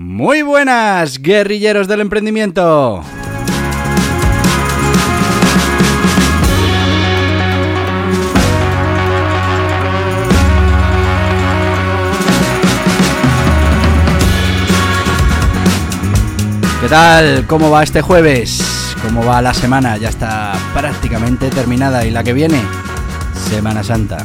Muy buenas, guerrilleros del emprendimiento. ¿Qué tal? ¿Cómo va este jueves? ¿Cómo va la semana? Ya está prácticamente terminada y la que viene, Semana Santa.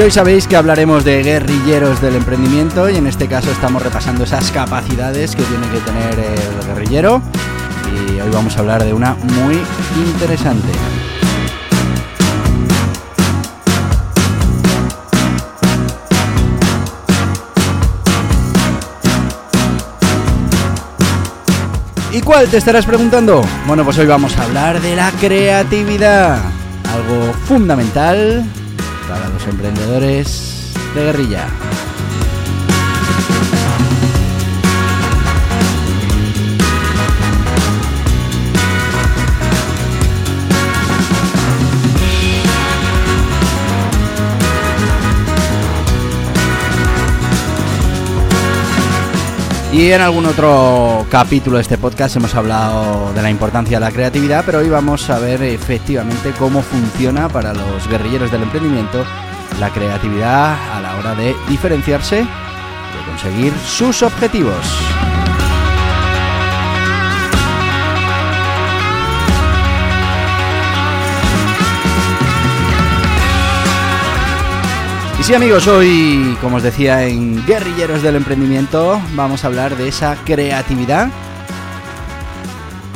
Y hoy sabéis que hablaremos de guerrilleros del emprendimiento y en este caso estamos repasando esas capacidades que tiene que tener el guerrillero y hoy vamos a hablar de una muy interesante. ¿Y cuál te estarás preguntando? Bueno, pues hoy vamos a hablar de la creatividad, algo fundamental para los emprendedores de guerrilla. Y en algún otro capítulo de este podcast hemos hablado de la importancia de la creatividad, pero hoy vamos a ver efectivamente cómo funciona para los guerrilleros del emprendimiento la creatividad a la hora de diferenciarse y de conseguir sus objetivos. Y sí amigos, hoy, como os decía en Guerrilleros del Emprendimiento, vamos a hablar de esa creatividad.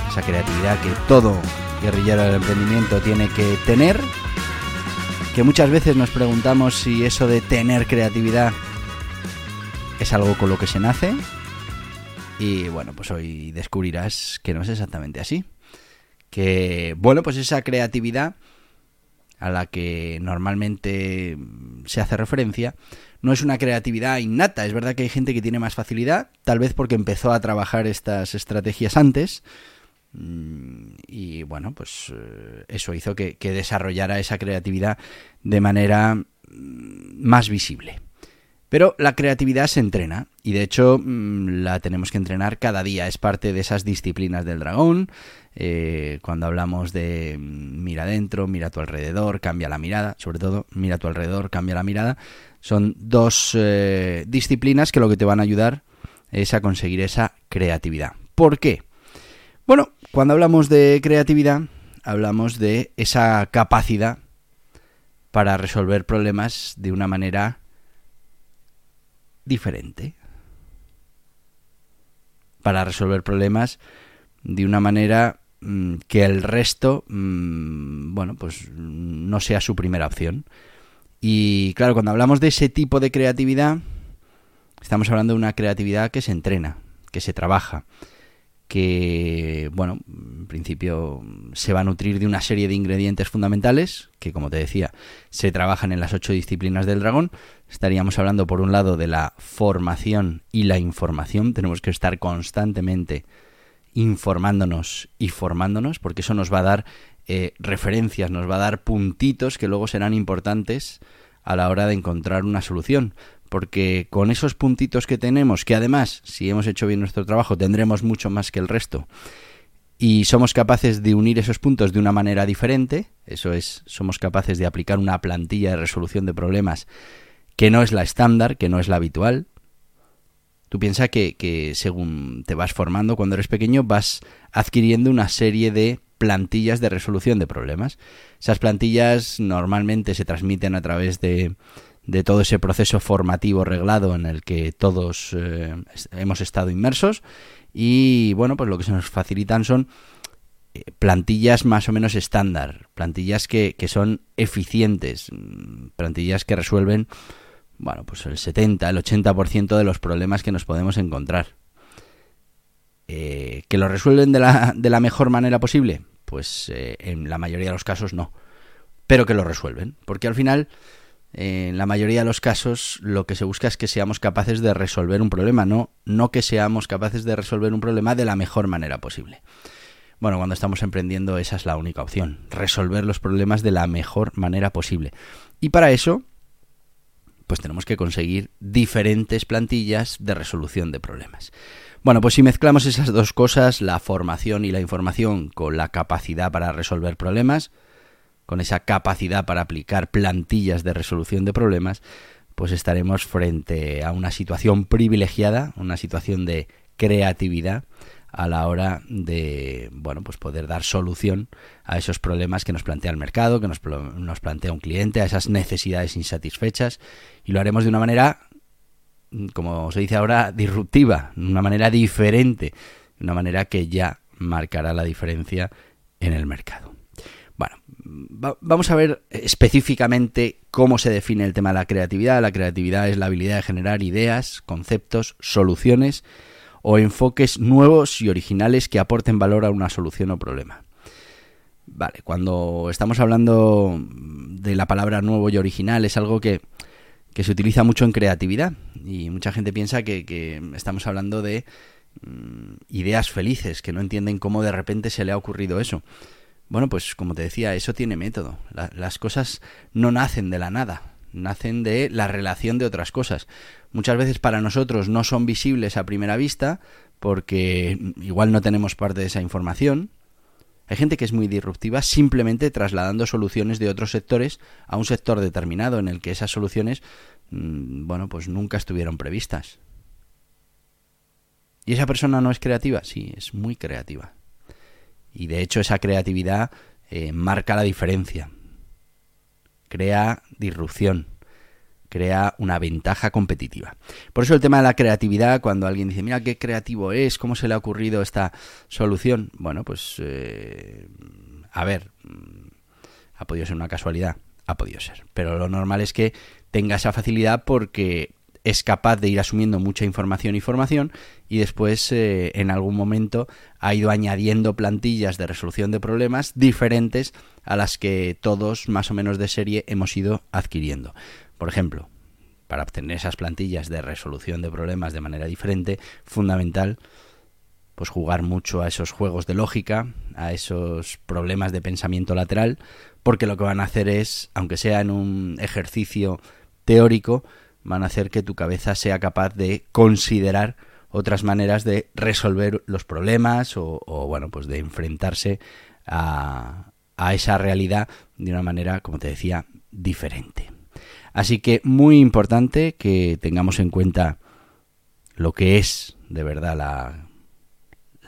Esa creatividad que todo guerrillero del emprendimiento tiene que tener. Que muchas veces nos preguntamos si eso de tener creatividad es algo con lo que se nace. Y bueno, pues hoy descubrirás que no es exactamente así. Que, bueno, pues esa creatividad a la que normalmente se hace referencia, no es una creatividad innata. Es verdad que hay gente que tiene más facilidad, tal vez porque empezó a trabajar estas estrategias antes. Mm, y bueno, pues eh, eso hizo que, desarrollara esa creatividad de manera mm, más visible. Pero la creatividad se entrena y de hecho mm, la tenemos que entrenar cada día. Es parte de esas disciplinas del dragón. Eh, cuando hablamos de mira adentro, mira a tu alrededor, cambia la mirada, sobre todo mira a tu alrededor, cambia la mirada. Son dos eh, disciplinas que lo que te van a ayudar es a conseguir esa creatividad. ¿Por qué? Bueno, cuando hablamos de creatividad, hablamos de esa capacidad para resolver problemas de una manera diferente. Para resolver problemas de una manera mm, que el resto, mm, bueno, pues no sea su primera opción. Y claro, cuando hablamos de ese tipo de creatividad, estamos hablando de una creatividad que se entrena, que se trabaja, que, bueno, en principio se va a nutrir de una serie de ingredientes fundamentales, que como te decía, se trabajan en las ocho disciplinas del dragón. Estaríamos hablando, por un lado, de la formación y la información. Tenemos que estar constantemente informándonos y formándonos, porque eso nos va a dar eh, referencias, nos va a dar puntitos que luego serán importantes a la hora de encontrar una solución porque con esos puntitos que tenemos, que además, si hemos hecho bien nuestro trabajo, tendremos mucho más que el resto, y somos capaces de unir esos puntos de una manera diferente, eso es, somos capaces de aplicar una plantilla de resolución de problemas que no es la estándar, que no es la habitual. Tú piensas que, que según te vas formando cuando eres pequeño, vas adquiriendo una serie de plantillas de resolución de problemas. Esas plantillas normalmente se transmiten a través de de todo ese proceso formativo reglado en el que todos eh, hemos estado inmersos y bueno, pues lo que se nos facilitan son eh, plantillas más o menos estándar, plantillas que, que son eficientes, mm, plantillas que resuelven bueno, pues el 70, el 80% de los problemas que nos podemos encontrar. Eh, ¿Que lo resuelven de la, de la, mejor manera posible? Pues en la mayoría de los casos no. Pero que lo resuelven. Porque al final en la mayoría de los casos lo que se busca es que seamos capaces de resolver un problema, no, no que seamos capaces de resolver un problema de la mejor manera posible. Bueno, cuando estamos emprendiendo esa es la única opción, resolver los problemas de la mejor manera posible. Y para eso, pues tenemos que conseguir diferentes plantillas de resolución de problemas. Bueno, pues si mezclamos esas dos cosas, la formación y la información, con la capacidad para resolver problemas, con esa capacidad para aplicar plantillas de resolución de problemas, pues estaremos frente a una situación privilegiada, una situación de creatividad a la hora de bueno pues poder dar solución a esos problemas que nos plantea el mercado, que nos, nos plantea un cliente, a esas necesidades insatisfechas y lo haremos de una manera como se dice ahora disruptiva, una manera diferente, una manera que ya marcará la diferencia en el mercado. Bueno, vamos a ver específicamente cómo se define el tema de la creatividad. La creatividad es la habilidad de generar ideas, conceptos, soluciones o enfoques nuevos y originales que aporten valor a una solución o problema. Vale, cuando estamos hablando de la palabra nuevo y original es algo que, se utiliza mucho en creatividad y mucha gente piensa que, estamos hablando de mm, ideas felices, que no entienden cómo de repente se le ha ocurrido eso. Bueno, pues como te decía, eso tiene método. las cosas no nacen de la nada, nacen de la relación de otras cosas. Muchas veces para nosotros no son visibles a primera vista porque igual no tenemos parte de esa información. Hay gente que es muy disruptiva simplemente trasladando soluciones de otros sectores a un sector determinado en el que esas soluciones, mm, bueno, pues nunca estuvieron previstas. ¿Y esa persona no es creativa? Sí, es muy creativa. Y de hecho esa creatividad eh, marca la diferencia. Crea disrupción. Crea una ventaja competitiva. Por eso el tema de la creatividad, cuando alguien dice, mira qué creativo es, cómo se le ha ocurrido esta solución. Bueno, pues eh, a ver, mm, ha podido ser una casualidad, ha podido ser. Pero lo normal es que tenga esa facilidad porque es capaz de ir asumiendo mucha información y formación y después eh, en algún momento ha ido añadiendo plantillas de resolución de problemas diferentes a las que todos más o menos de serie hemos ido adquiriendo. Por ejemplo, para obtener esas plantillas de resolución de problemas de manera diferente, fundamental pues jugar mucho a esos juegos de lógica, a esos problemas de pensamiento lateral, porque lo que van a hacer es, aunque sea en un ejercicio teórico, van a hacer que tu cabeza sea capaz de considerar otras maneras de resolver los problemas o, bueno, pues de enfrentarse a, a esa realidad de una manera, como te decía, diferente. Así que muy importante que tengamos en cuenta lo que es de verdad la,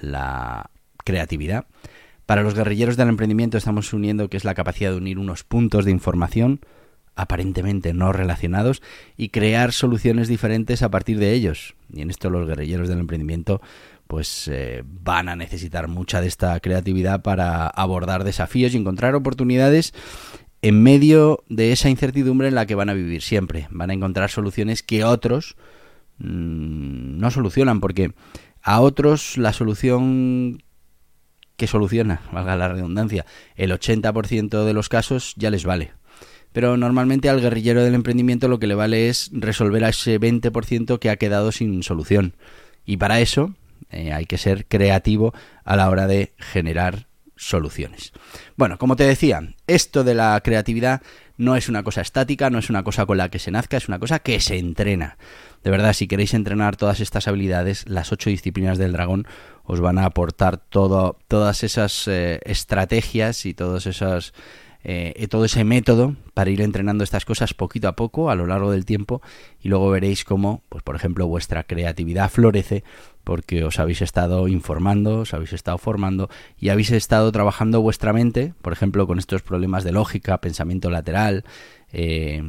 la creatividad. Para los guerrilleros del emprendimiento estamos uniendo que es la capacidad de unir unos puntos de información aparentemente no relacionados y crear soluciones diferentes a partir de ellos. Y en esto los guerrilleros del emprendimiento pues eh, van a necesitar mucha de esta creatividad para abordar desafíos y encontrar oportunidades en medio de esa incertidumbre en la que van a vivir siempre. Van a encontrar soluciones que otros mmm, no solucionan porque a otros la solución que soluciona, valga la redundancia, el 80% de los casos ya les vale pero normalmente al guerrillero del emprendimiento lo que le vale es resolver a ese 20% que ha quedado sin solución. Y para eso eh, hay que ser creativo a la hora de generar soluciones. Bueno, como te decía, esto de la creatividad no es una cosa estática, no es una cosa con la que se nazca, es una cosa que se entrena. De verdad, si queréis entrenar todas estas habilidades, las ocho disciplinas del dragón os van a aportar todo, todas esas eh, estrategias y todos esos eh, todo ese método para ir entrenando estas cosas poquito a poco a lo largo del tiempo y luego veréis cómo, pues por ejemplo, vuestra creatividad florece porque os habéis estado informando, os habéis estado formando y habéis estado trabajando vuestra mente, por ejemplo, con estos problemas de lógica, pensamiento lateral, eh,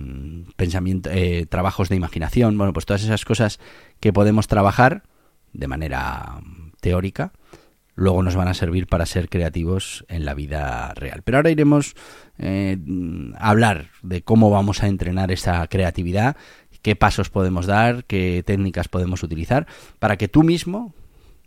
pensamiento, eh, trabajos de imaginación, bueno, pues todas esas cosas que podemos trabajar de manera teórica luego nos van a servir para ser creativos en la vida real. Pero ahora iremos eh, a hablar de cómo vamos a entrenar esa creatividad, qué pasos podemos dar, qué técnicas podemos utilizar, para que tú mismo,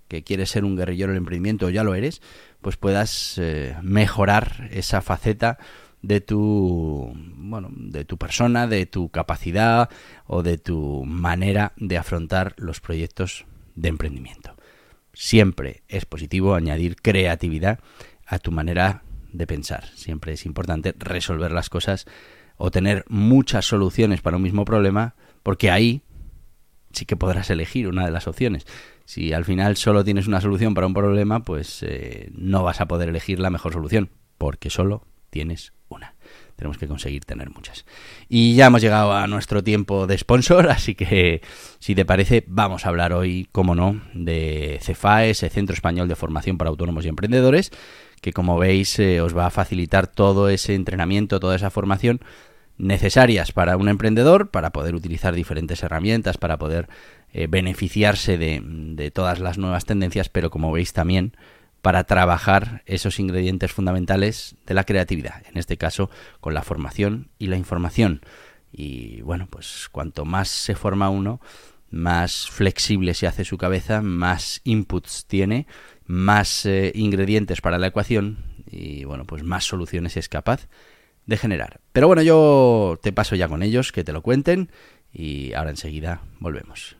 que quieres ser un guerrillero del emprendimiento o ya lo eres, pues puedas eh, mejorar esa faceta de tu bueno de tu persona de tu capacidad o de tu manera de afrontar los proyectos de emprendimiento siempre es positivo añadir creatividad a tu manera de pensar. Siempre es importante resolver las cosas o tener muchas soluciones para un mismo problema, porque ahí sí que podrás elegir una de las opciones. Si al final solo tienes una solución para un problema, pues eh, no vas a poder elegir la mejor solución, porque solo tienes una. Tenemos que conseguir tener muchas. Y ya hemos llegado a nuestro tiempo de sponsor, así que si te parece, vamos a hablar hoy, como no, de CEFAE, ese Centro Español de Formación para Autónomos y Emprendedores, que como veis eh, os va a facilitar todo ese entrenamiento, toda esa formación necesarias para un emprendedor, para poder utilizar diferentes herramientas, para poder eh, beneficiarse de, de todas las nuevas tendencias, pero como veis también para trabajar esos ingredientes fundamentales de la creatividad, en este caso con la formación y la información. Y bueno, pues cuanto más se forma uno, más flexible se hace su cabeza, más inputs tiene, más eh, ingredientes para la ecuación y bueno, pues más soluciones es capaz de generar. Pero bueno, yo te paso ya con ellos, que te lo cuenten y ahora enseguida volvemos.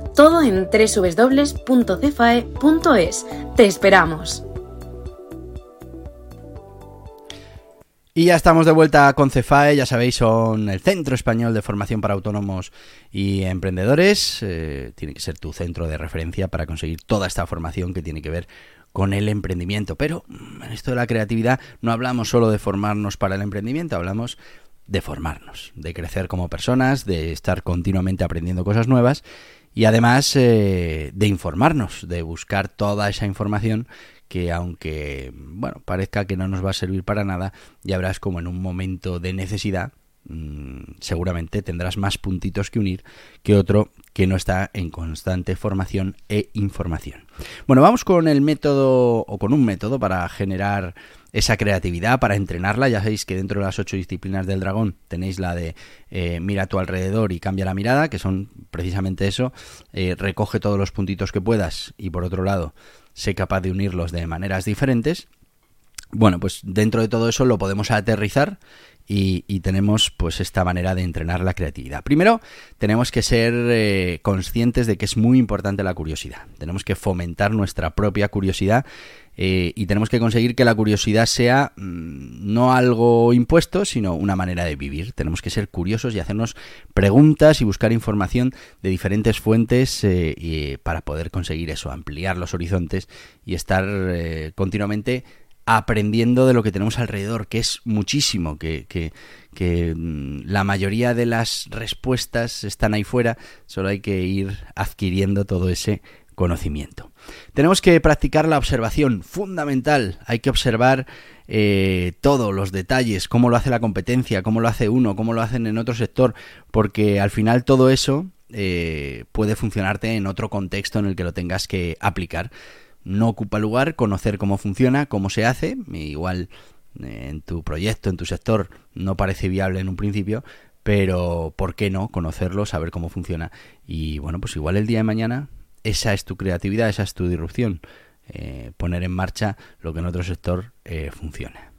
todo en www.cefae.es. ¡Te esperamos! Y ya estamos de vuelta con Cefae, ya sabéis, son el Centro Español de Formación para Autónomos y Emprendedores. Eh, tiene que ser tu centro de referencia para conseguir toda esta formación que tiene que ver con el emprendimiento. Pero mm, en esto de la creatividad no hablamos solo de formarnos para el emprendimiento, hablamos de formarnos, de crecer como personas, de estar continuamente aprendiendo cosas nuevas y además eh, de informarnos, de buscar toda esa información que aunque bueno parezca que no nos va a servir para nada, ya verás como en un momento de necesidad mm, seguramente tendrás más puntitos que unir que otro que no está en constante formación e información. Bueno, vamos con el método o con un método para generar esa creatividad, para entrenarla. Ya sabéis que dentro de las ocho disciplinas del dragón tenéis la de eh, mira a tu alrededor y cambia la mirada, que son precisamente eso. Eh, recoge todos los puntitos que puedas y por otro lado, sé capaz de unirlos de maneras diferentes. Bueno, pues dentro de todo eso lo podemos aterrizar y, tenemos pues esta manera de entrenar la creatividad. Primero, tenemos que ser eh, conscientes de que es muy importante la curiosidad. Tenemos que fomentar nuestra propia curiosidad eh, y tenemos que conseguir que la curiosidad sea mm, no algo impuesto, sino una manera de vivir. Tenemos que ser curiosos y hacernos preguntas y buscar información de diferentes fuentes eh, para poder conseguir eso, ampliar los horizontes y estar continuamente aprendiendo de lo que tenemos alrededor, que es muchísimo, que, que, mm, la mayoría de las respuestas están ahí fuera, solo hay que ir adquiriendo todo ese conocimiento. Tenemos que practicar la observación, fundamental, hay que observar eh, todos los detalles, cómo lo hace la competencia, cómo lo hace uno, cómo lo hacen en otro sector, porque al final todo eso eh, puede funcionarte en otro contexto en el que lo tengas que aplicar no ocupa lugar conocer cómo funciona, cómo se hace, igual eh, en tu proyecto, en tu sector, no parece viable en un principio, pero ¿por qué no conocerlo, saber cómo funciona? Y bueno, pues igual el día de mañana esa es tu creatividad, esa es tu disrupción, eh, poner en marcha lo que en otro sector eh, funciona.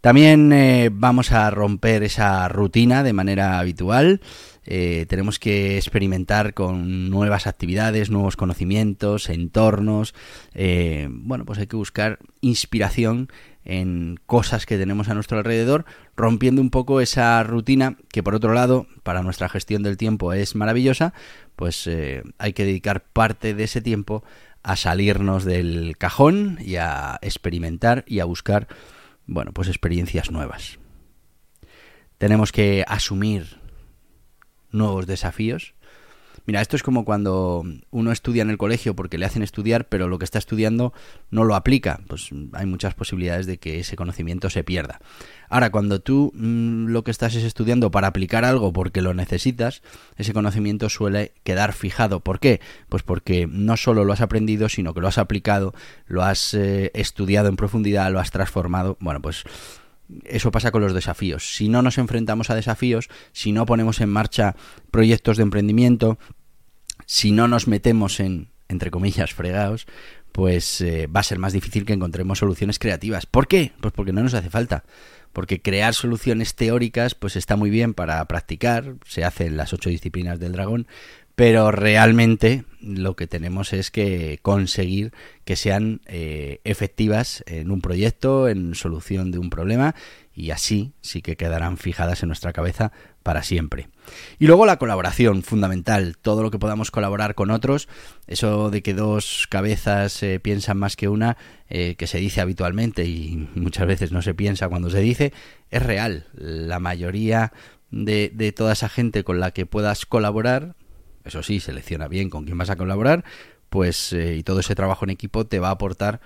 También eh, vamos a romper esa rutina de manera habitual. Eh, tenemos que experimentar con nuevas actividades, nuevos conocimientos, entornos. Eh, bueno, pues hay que buscar inspiración en cosas que tenemos a nuestro alrededor, rompiendo un poco esa rutina que por otro lado, para nuestra gestión del tiempo es maravillosa, pues hay que dedicar parte de ese tiempo a salirnos del cajón y a experimentar y a buscar bueno, pues experiencias nuevas. Tenemos que asumir nuevos desafíos. Mira, esto es como cuando uno estudia en el colegio porque le hacen estudiar, pero lo que está estudiando no lo aplica. Pues hay muchas posibilidades de que ese conocimiento se pierda. Ahora, cuando tú mm, lo que estás es estudiando para aplicar algo porque lo necesitas, ese conocimiento suele quedar fijado. ¿Por qué? Pues porque no solo lo has aprendido, sino que lo has aplicado, lo has eh, estudiado en profundidad, lo has transformado. Bueno, pues eso pasa con los desafíos. Si no nos enfrentamos a desafíos, si no ponemos en marcha proyectos de emprendimiento, si no nos metemos en, entre comillas, fregados, pues eh, va a ser más difícil que encontremos soluciones creativas. ¿Por qué? Pues porque no nos hace falta. Porque crear soluciones teóricas, pues está muy bien para practicar, se hace en las ocho disciplinas del dragón, pero realmente lo que tenemos es que conseguir que sean eh, efectivas en un proyecto, en solución de un problema y así sí que quedarán fijadas en nuestra cabeza para siempre. Y luego la colaboración, fundamental, todo lo que podamos colaborar con otros, eso de que dos cabezas eh, piensan más que una, eh, que se dice habitualmente y muchas veces no se piensa cuando se dice, es real. La mayoría de, de toda esa gente con la que puedas colaborar eso sí, selecciona bien con quién vas a colaborar, pues eh, y todo ese trabajo en equipo te va a aportar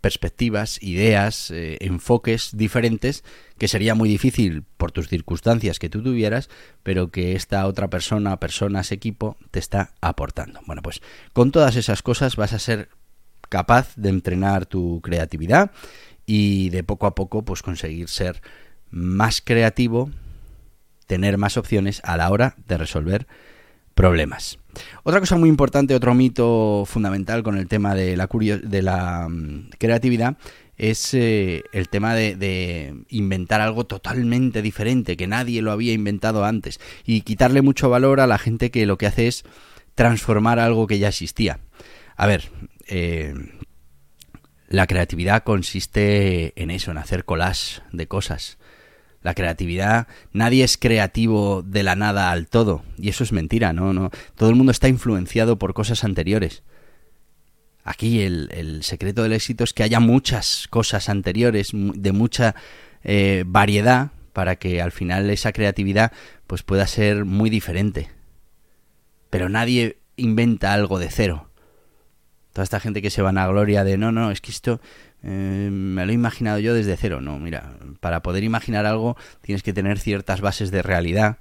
perspectivas, ideas, eh, enfoques diferentes que sería muy difícil por tus circunstancias que tú tuvieras, pero que esta otra persona, personas, equipo te está aportando. Bueno, pues con todas esas cosas vas a ser capaz de entrenar tu creatividad y de poco a poco pues conseguir ser más creativo, tener más opciones a la hora de resolver problemas. Otra cosa muy importante, otro mito fundamental con el tema de la, de la mm, creatividad es eh, el tema de, inventar algo totalmente diferente, que nadie lo había inventado antes, y quitarle mucho valor a la gente que lo que hace es transformar algo que ya existía. A ver, eh, la creatividad consiste en eso, en hacer collage de cosas la creatividad, nadie es creativo de la nada al todo, y eso es mentira, ¿no? no todo el mundo está influenciado por cosas anteriores. Aquí el, secreto del éxito es que haya muchas cosas anteriores, de mucha eh, variedad, para que al final esa creatividad pues pueda ser muy diferente. Pero nadie inventa algo de cero. Toda esta gente que se van a gloria de no, no, es que esto eh, me lo he imaginado yo desde cero. No, mira, para poder imaginar algo tienes que tener ciertas bases de realidad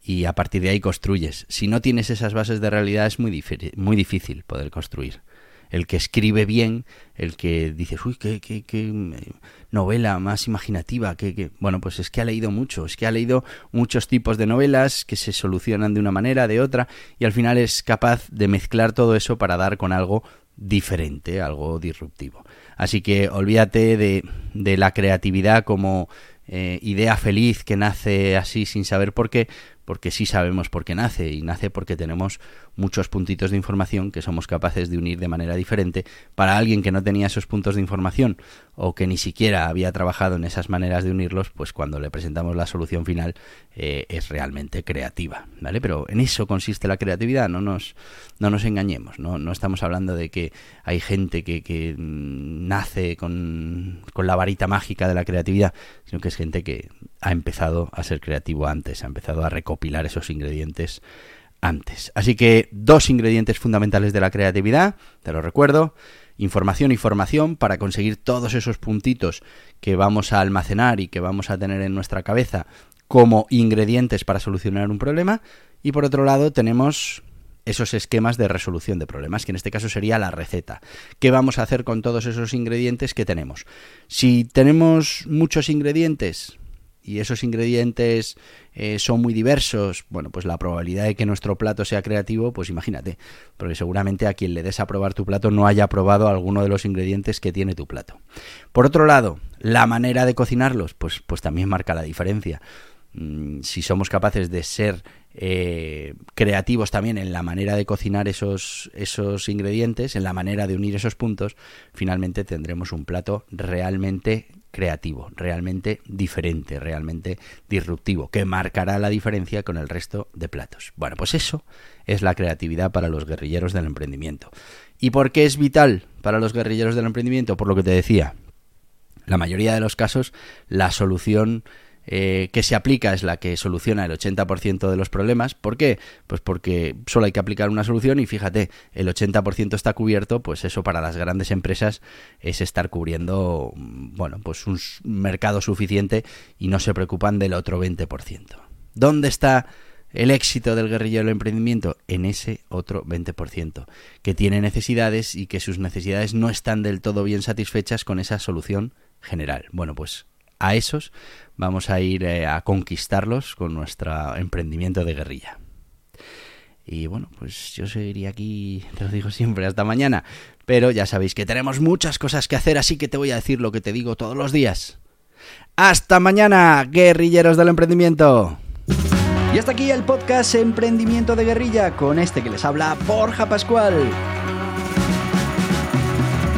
y a partir de ahí construyes. Si no tienes esas bases de realidad es muy, muy difícil poder construir. El que escribe bien, el que dices, uy, qué, qué, qué eh, novela más imaginativa, que, bueno, pues es que ha leído mucho, es que ha leído muchos tipos de novelas que se solucionan de una manera, de otra, y al final es capaz de mezclar todo eso para dar con algo diferente, algo disruptivo. Así que olvídate de, de la creatividad como eh, idea feliz que nace así sin saber por qué, porque sí sabemos por qué nace y nace porque tenemos muchos puntitos de información que somos capaces de unir de manera diferente para alguien que no tenía esos puntos de información o que ni siquiera había trabajado en esas maneras de unirlos, pues cuando le presentamos la solución final eh, es realmente creativa, ¿vale? Pero en eso consiste la creatividad, no nos, no nos engañemos, ¿no? no estamos hablando de que hay gente que, que mm, nace con, con la varita mágica de la creatividad, sino que es gente que ha empezado a ser creativo antes, ha empezado a recopilar esos ingredientes antes. Así que dos ingredientes fundamentales de la creatividad, te lo recuerdo, información y formación para conseguir todos esos puntitos que vamos a almacenar y que vamos a tener en nuestra cabeza como ingredientes para solucionar un problema. Y por otro lado tenemos esos esquemas de resolución de problemas, que en este caso sería la receta. ¿Qué vamos a hacer con todos esos ingredientes que tenemos? Si tenemos muchos ingredientes, y esos ingredientes eh, son muy diversos, bueno, pues la probabilidad de que nuestro plato sea creativo, pues imagínate, porque seguramente a quien le des a probar tu plato no haya probado alguno de los ingredientes que tiene tu plato. Por otro lado, la manera de cocinarlos, pues, pues también marca la diferencia. Mm, si somos capaces de ser eh, creativos también en la manera de cocinar esos, esos ingredientes, en la manera de unir esos puntos, finalmente tendremos un plato realmente creativo, realmente diferente, realmente disruptivo, que marcará la diferencia con el resto de platos. Bueno, pues eso es la creatividad para los guerrilleros del emprendimiento. ¿Y por qué es vital para los guerrilleros del emprendimiento? Por lo que te decía, la mayoría de los casos la solución eh, que se aplica es la que soluciona el 80% de los problemas. ¿Por qué? Pues porque solo hay que aplicar una solución y fíjate, el 80% está cubierto, pues eso para las grandes empresas es estar cubriendo, bueno, pues un mercado suficiente y no se preocupan del otro 20%. ¿Dónde está el éxito del guerrillero del emprendimiento? En ese otro 20%, que tiene necesidades y que sus necesidades no están del todo bien satisfechas con esa solución general. Bueno, pues a esos vamos a ir eh, a conquistarlos con nuestro emprendimiento de guerrilla. Y bueno, pues yo seguiría aquí, te lo digo siempre, hasta mañana. Pero ya sabéis que tenemos muchas cosas que hacer, así que te voy a decir lo que te digo todos los días. Hasta mañana, guerrilleros del emprendimiento. Y hasta aquí el podcast Emprendimiento de Guerrilla con este que les habla Borja Pascual.